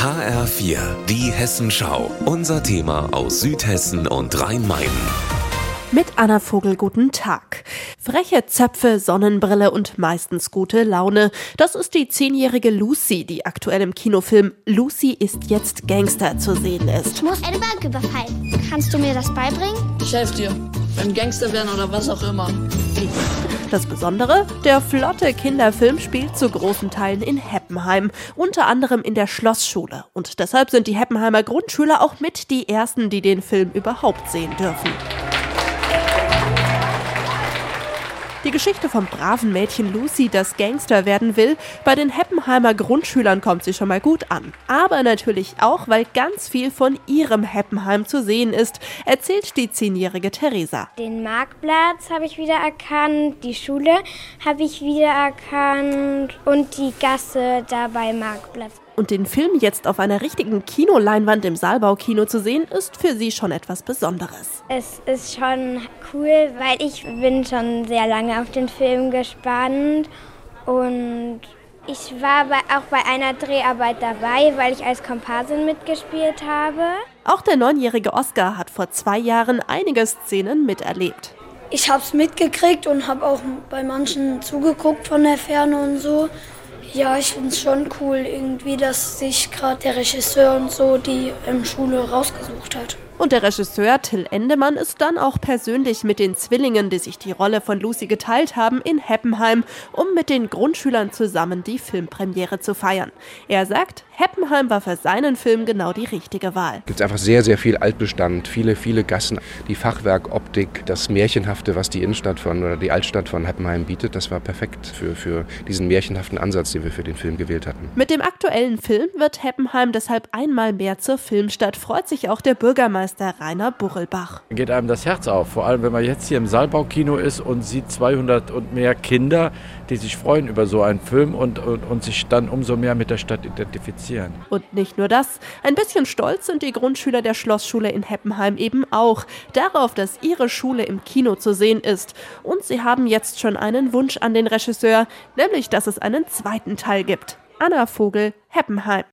HR4, die Hessenschau. Unser Thema aus Südhessen und Rhein-Main. Mit Anna Vogel guten Tag. Freche Zöpfe, Sonnenbrille und meistens gute Laune. Das ist die zehnjährige Lucy, die aktuell im Kinofilm Lucy ist jetzt Gangster zu sehen ist. Ich muss eine Bank überfallen. Kannst du mir das beibringen? Ich helfe dir. Wenn Gangster werden oder was auch immer. Das Besondere, der flotte Kinderfilm spielt zu großen Teilen in Heppenheim, unter anderem in der Schlossschule. Und deshalb sind die Heppenheimer Grundschüler auch mit die ersten, die den Film überhaupt sehen dürfen. Die Geschichte vom braven Mädchen Lucy, das Gangster werden will, bei den Heppenheimer Grundschülern kommt sie schon mal gut an. Aber natürlich auch, weil ganz viel von ihrem Heppenheim zu sehen ist, erzählt die zehnjährige Theresa. Den Marktplatz habe ich wieder erkannt, die Schule habe ich wieder erkannt und die Gasse da bei Marktplatz. Und den Film jetzt auf einer richtigen Kinoleinwand im Saalbaukino zu sehen, ist für sie schon etwas Besonderes. Es ist schon cool, weil ich bin schon sehr lange auf den Film gespannt und ich war bei, auch bei einer Dreharbeit dabei, weil ich als Komparsin mitgespielt habe. Auch der neunjährige Oscar hat vor zwei Jahren einige Szenen miterlebt. Ich habe es mitgekriegt und habe auch bei manchen zugeguckt von der Ferne und so. Ja, ich finde es schon cool, irgendwie, dass sich gerade der Regisseur und so die ähm, Schule rausgesucht hat. Und der Regisseur Till Endemann ist dann auch persönlich mit den Zwillingen, die sich die Rolle von Lucy geteilt haben, in Heppenheim, um mit den Grundschülern zusammen die Filmpremiere zu feiern. Er sagt, Heppenheim war für seinen Film genau die richtige Wahl. Es gibt einfach sehr, sehr viel Altbestand, viele, viele Gassen. Die Fachwerkoptik, das Märchenhafte, was die Innenstadt von oder die Altstadt von Heppenheim bietet, das war perfekt für, für diesen märchenhaften Ansatz, den wir für den Film gewählt hatten. Mit dem aktuellen Film wird Heppenheim deshalb einmal mehr zur Filmstadt, freut sich auch der Bürgermeister Bürgermeister Rainer Buchelbach. Geht einem das Herz auf, vor allem wenn man jetzt hier im Saalbaukino ist und sieht 200 und mehr Kinder, die sich freuen über so einen Film und, und, und sich dann umso mehr mit der Stadt identifizieren. Und nicht nur das, ein bisschen stolz sind die Grundschüler der Schlossschule in Heppenheim eben auch darauf, dass ihre Schule im Kino zu sehen ist. Und sie haben jetzt schon einen Wunsch an den Regisseur, nämlich dass es einen zweiten Teil gibt. Anna Vogel, Heppenheim.